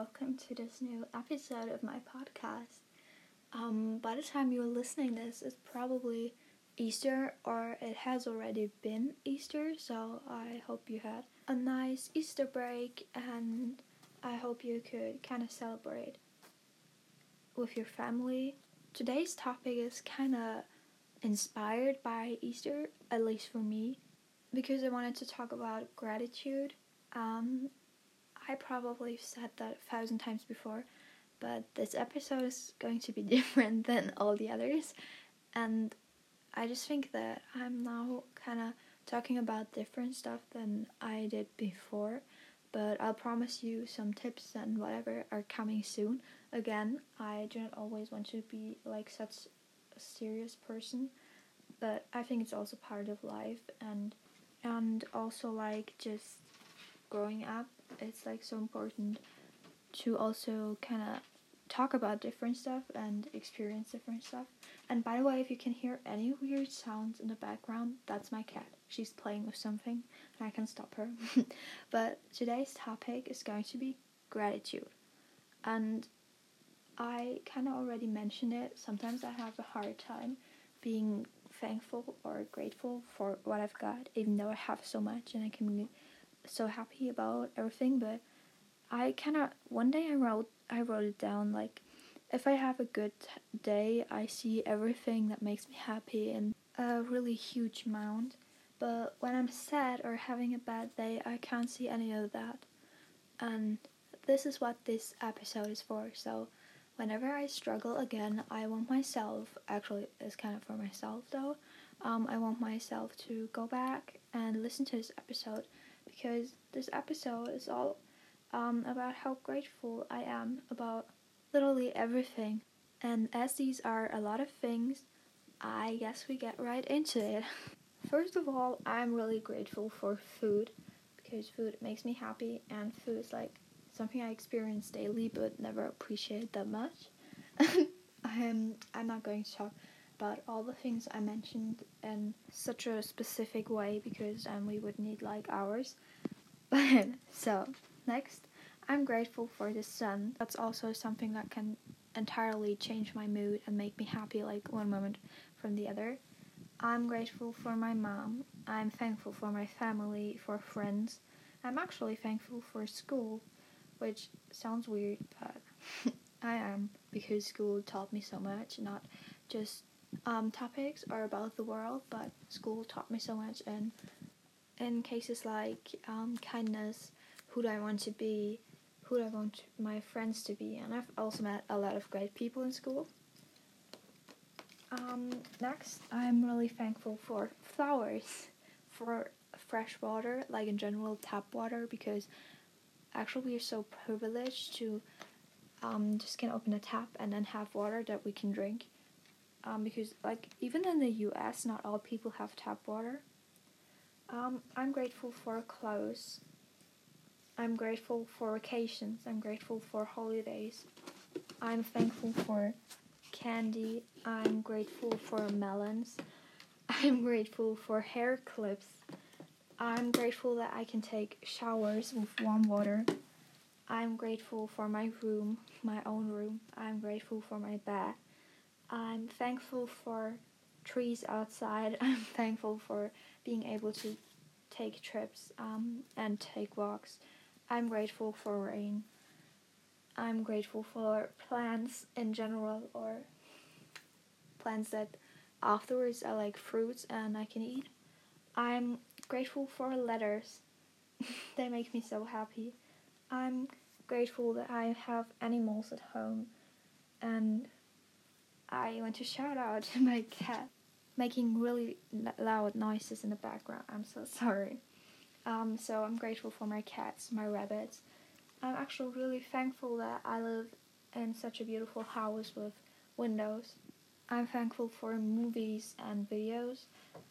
welcome to this new episode of my podcast. Um, by the time you're listening this, it's probably Easter or it has already been Easter, so I hope you had a nice Easter break and I hope you could kind of celebrate with your family. Today's topic is kind of inspired by Easter, at least for me, because I wanted to talk about gratitude. Um, I probably said that a thousand times before, but this episode is going to be different than all the others, and I just think that I'm now kind of talking about different stuff than I did before, but I'll promise you some tips and whatever are coming soon. Again, I do not always want to be like such a serious person, but I think it's also part of life and and also like just growing up, it's like so important to also kind of talk about different stuff and experience different stuff. And by the way, if you can hear any weird sounds in the background, that's my cat. She's playing with something and I can stop her. but today's topic is going to be gratitude. And I kind of already mentioned it. Sometimes I have a hard time being thankful or grateful for what I've got, even though I have so much and I can so happy about everything. But I of one day I wrote I wrote it down like if I have a good day, I see everything that makes me happy in a really huge amount. But when I'm sad or having a bad day, I can't see any of that. And this is what this episode is for. So, whenever I struggle again, I want myself, actually, it's kind of for myself though, um, I want myself to go back and listen to this episode because this episode is all um, about how grateful I am about literally everything. And as these are a lot of things, I guess we get right into it. First of all, I'm really grateful for food because food makes me happy, and food is like something I experience daily but never appreciate that much. I'm, I'm not going to talk about all the things I mentioned in such a specific way because um, we would need like hours. so, next, I'm grateful for the sun. That's also something that can entirely change my mood and make me happy like one moment from the other. I'm grateful for my mom. I'm thankful for my family, for friends. I'm actually thankful for school, which sounds weird, but I am because school taught me so much, not just um, topics are about the world, but school taught me so much and in cases like um, kindness, who do I want to be, who do I want my friends to be, and I've also met a lot of great people in school. Um, next, I'm really thankful for flowers, for fresh water, like in general tap water, because actually we are so privileged to um, just can open a tap and then have water that we can drink. Um, because like even in the U.S., not all people have tap water. Um, I'm grateful for clothes I'm grateful for vacations. I'm grateful for holidays. I'm thankful for candy. I'm grateful for melons. I'm grateful for hair clips. I'm grateful that I can take showers with warm water. I'm grateful for my room, my own room. I'm grateful for my bed. I'm thankful for trees outside. I'm thankful for being able to take trips um, and take walks. I'm grateful for rain. I'm grateful for plants in general or plants that afterwards are like fruits and I can eat. I'm grateful for letters. they make me so happy. I'm grateful that I have animals at home and I want to shout out to my cat making really loud noises in the background. I'm so sorry. Um, so I'm grateful for my cats, my rabbits. I'm actually really thankful that I live in such a beautiful house with windows. I'm thankful for movies and videos,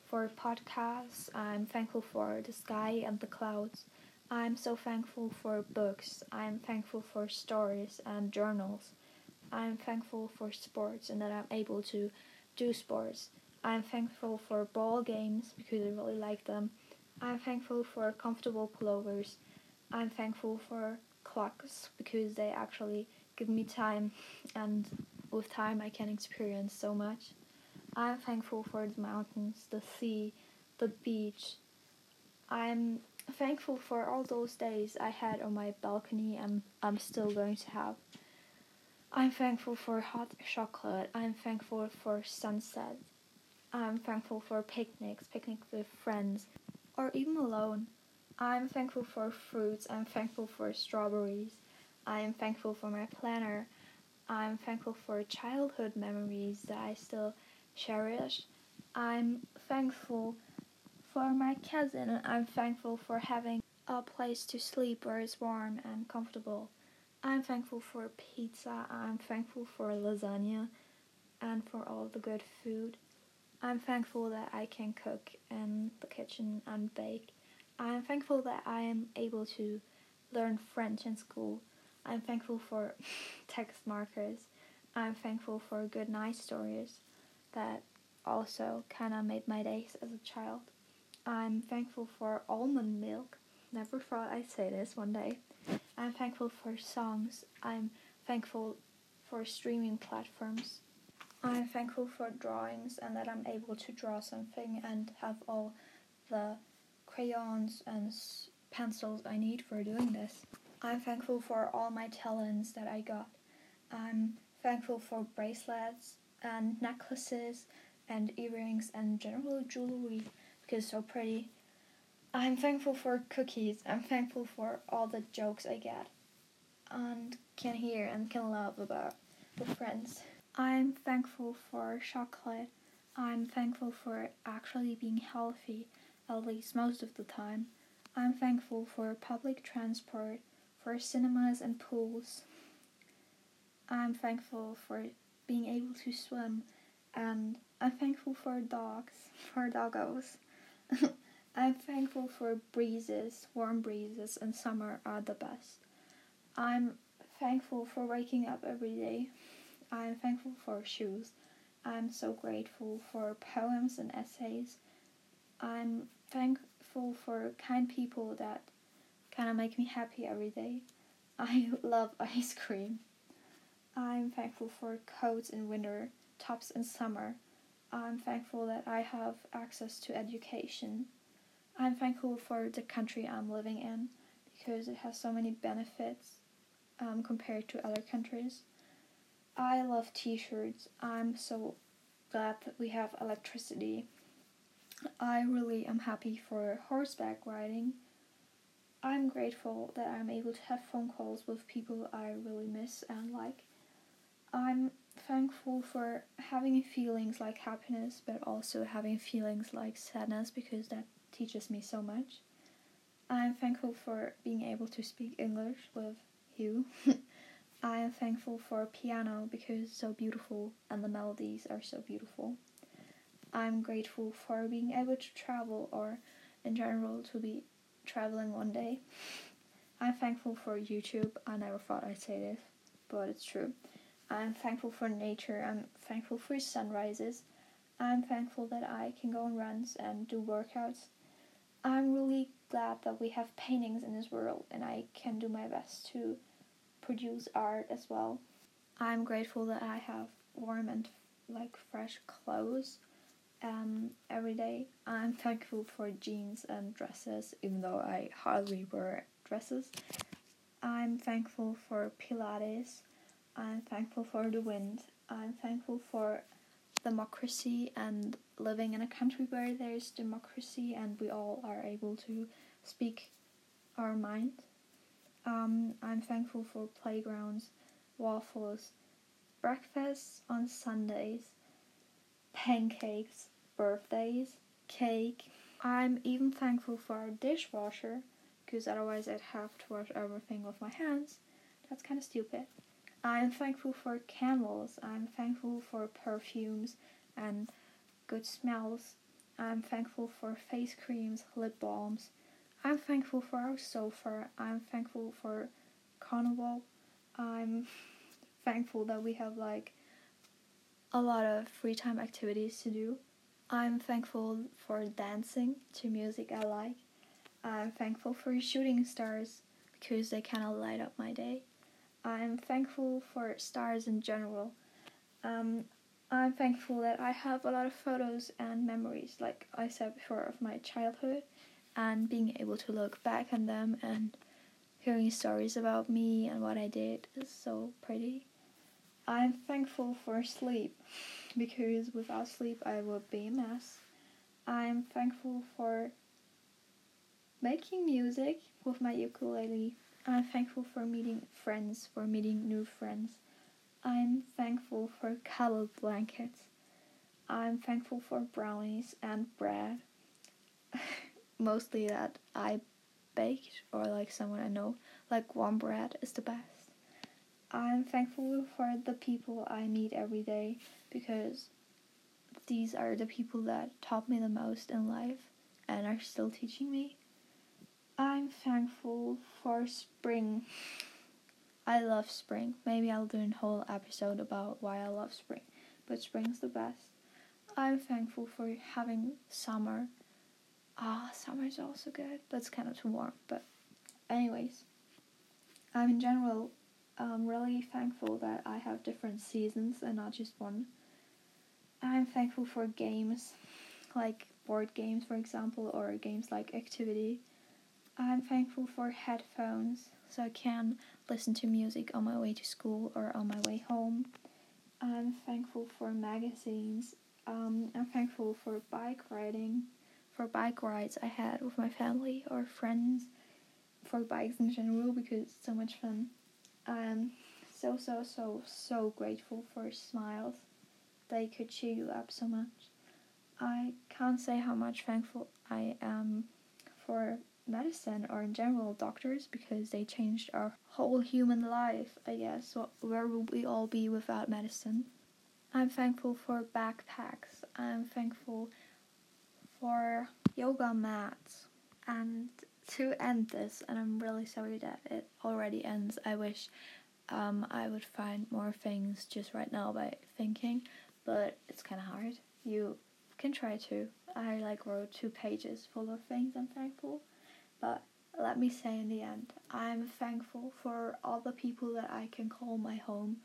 for podcasts. I'm thankful for the sky and the clouds. I'm so thankful for books. I'm thankful for stories and journals. I'm thankful for sports and that I'm able to do sports. I'm thankful for ball games because I really like them. I'm thankful for comfortable pullovers. I'm thankful for clocks because they actually give me time, and with time I can experience so much. I'm thankful for the mountains, the sea, the beach. I'm thankful for all those days I had on my balcony and I'm still going to have. I'm thankful for hot chocolate. I'm thankful for sunset. I'm thankful for picnics, picnics with friends, or even alone. I'm thankful for fruits. I'm thankful for strawberries. I am thankful for my planner. I'm thankful for childhood memories that I still cherish. I'm thankful for my cousin. I'm thankful for having a place to sleep where it's warm and comfortable. I'm thankful for pizza. I'm thankful for lasagna and for all the good food. I'm thankful that I can cook in the kitchen and bake. I'm thankful that I am able to learn French in school. I'm thankful for text markers. I'm thankful for good night stories that also kind of made my days as a child. I'm thankful for almond milk. Never thought I'd say this one day. I'm thankful for songs. I'm thankful for streaming platforms. I'm thankful for drawings and that I'm able to draw something and have all the crayons and pencils I need for doing this. I'm thankful for all my talents that I got. I'm thankful for bracelets and necklaces and earrings and general jewelry because it's so pretty. I'm thankful for cookies. I'm thankful for all the jokes I get and can hear and can love about with friends. I'm thankful for chocolate. I'm thankful for actually being healthy, at least most of the time. I'm thankful for public transport, for cinemas and pools. I'm thankful for being able to swim, and I'm thankful for dogs, for doggos. I'm thankful for breezes, warm breezes, and summer are the best. I'm thankful for waking up every day. I'm thankful for shoes. I'm so grateful for poems and essays. I'm thankful for kind people that kind of make me happy every day. I love ice cream. I'm thankful for coats in winter, tops in summer. I'm thankful that I have access to education. I'm thankful for the country I'm living in because it has so many benefits um, compared to other countries. I love t shirts. I'm so glad that we have electricity. I really am happy for horseback riding. I'm grateful that I'm able to have phone calls with people I really miss and like. I'm thankful for having feelings like happiness, but also having feelings like sadness because that teaches me so much. I'm thankful for being able to speak English with you. I am thankful for piano because it's so beautiful and the melodies are so beautiful. I'm grateful for being able to travel or in general to be traveling one day. I'm thankful for YouTube. I never thought I'd say this, but it's true. I'm thankful for nature. I'm thankful for sunrises. I'm thankful that I can go on runs and do workouts. I'm really glad that we have paintings in this world and I can do my best to produce art as well. I'm grateful that I have warm and like fresh clothes um, every day. I'm thankful for jeans and dresses, even though I hardly wear dresses. I'm thankful for Pilates. I'm thankful for the wind. I'm thankful for democracy and living in a country where there's democracy and we all are able to speak our mind. Um, I'm thankful for playgrounds, waffles, breakfasts on Sundays, pancakes, birthdays, cake. I'm even thankful for our dishwasher because otherwise I'd have to wash everything with my hands. That's kind of stupid. I'm thankful for candles. I'm thankful for perfumes and good smells. I'm thankful for face creams, lip balms. I'm thankful for our sofa. I'm thankful for carnival. I'm thankful that we have like a lot of free time activities to do. I'm thankful for dancing to music I like. I'm thankful for shooting stars because they kind of light up my day. I'm thankful for stars in general. Um, I'm thankful that I have a lot of photos and memories, like I said before, of my childhood, and being able to look back on them and hearing stories about me and what I did is so pretty. I'm thankful for sleep because without sleep I would be a mess. I'm thankful for making music with my ukulele. I'm thankful for meeting friends, for meeting new friends. I'm thankful for cuddle blankets. I'm thankful for brownies and bread. Mostly that I baked or like someone I know, like warm bread is the best. I'm thankful for the people I meet every day because these are the people that taught me the most in life and are still teaching me. I'm thankful for spring. I love spring. Maybe I'll do a whole episode about why I love spring, but spring's the best. I'm thankful for having summer. Ah, summer's also good, but it's kind of too warm. But, anyways, I'm in general um, really thankful that I have different seasons and not just one. I'm thankful for games, like board games, for example, or games like Activity. I'm thankful for headphones, so I can listen to music on my way to school or on my way home. I'm thankful for magazines. Um, I'm thankful for bike riding, for bike rides I had with my family or friends, for bikes in general because it's so much fun. I'm so, so, so, so grateful for smiles they could cheer you up so much. I can't say how much thankful I am for medicine or in general doctors because they changed our whole human life, I guess. So where would we all be without medicine? I'm thankful for backpacks. I'm thankful for yoga mats. And to end this, and I'm really sorry that it already ends, I wish um, I would find more things just right now by thinking but it's kind of hard. You can try to. I like wrote two pages full of things I'm thankful, but let me say in the end, I'm thankful for all the people that I can call my home,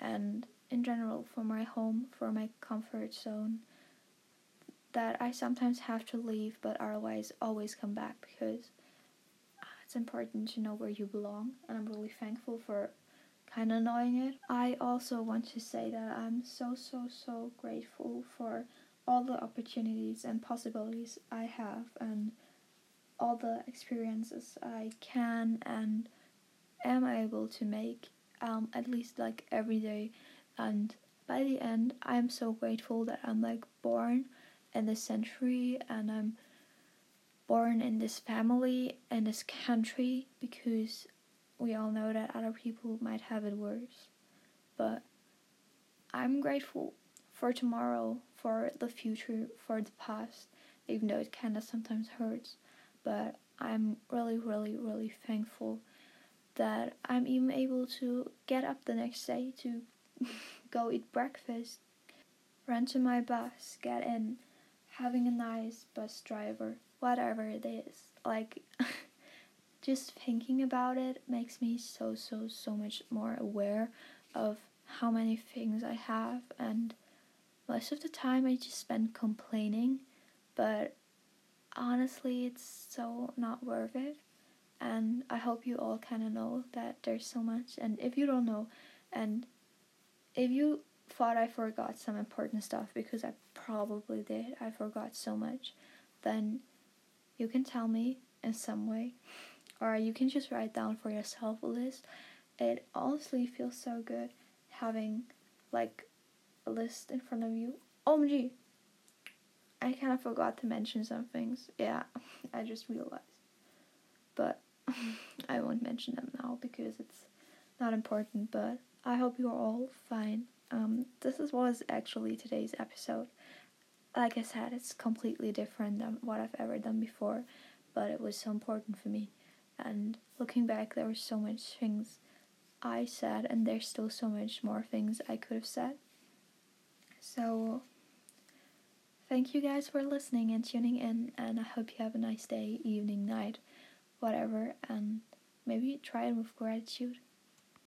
and in general for my home, for my comfort zone. That I sometimes have to leave, but otherwise always come back because ah, it's important to know where you belong, and I'm really thankful for kind of knowing it. I also want to say that I'm so, so, so grateful for all the opportunities and possibilities I have and all the experiences I can and am able to make um, at least like every day and by the end I'm so grateful that I'm like born in this century and I'm born in this family in this country because we all know that other people might have it worse. But I'm grateful for tomorrow, for the future, for the past, even though it kind of sometimes hurts. But I'm really, really, really thankful that I'm even able to get up the next day to go eat breakfast, run to my bus, get in, having a nice bus driver, whatever it is. Like, just thinking about it makes me so so so much more aware of how many things I have and most of the time I just spend complaining but honestly it's so not worth it and I hope you all kind of know that there's so much and if you don't know and if you thought I forgot some important stuff because I probably did I forgot so much then you can tell me in some way or you can just write down for yourself a list. It honestly feels so good having like a list in front of you. Oh, OMG! I kind of forgot to mention some things. Yeah, I just realized. But I won't mention them now because it's not important. But I hope you're all fine. Um, this is was actually today's episode. Like I said, it's completely different than what I've ever done before, but it was so important for me. And looking back, there were so much things I said, and there's still so much more things I could have said. So, thank you guys for listening and tuning in, and I hope you have a nice day, evening, night, whatever. And maybe try it with gratitude.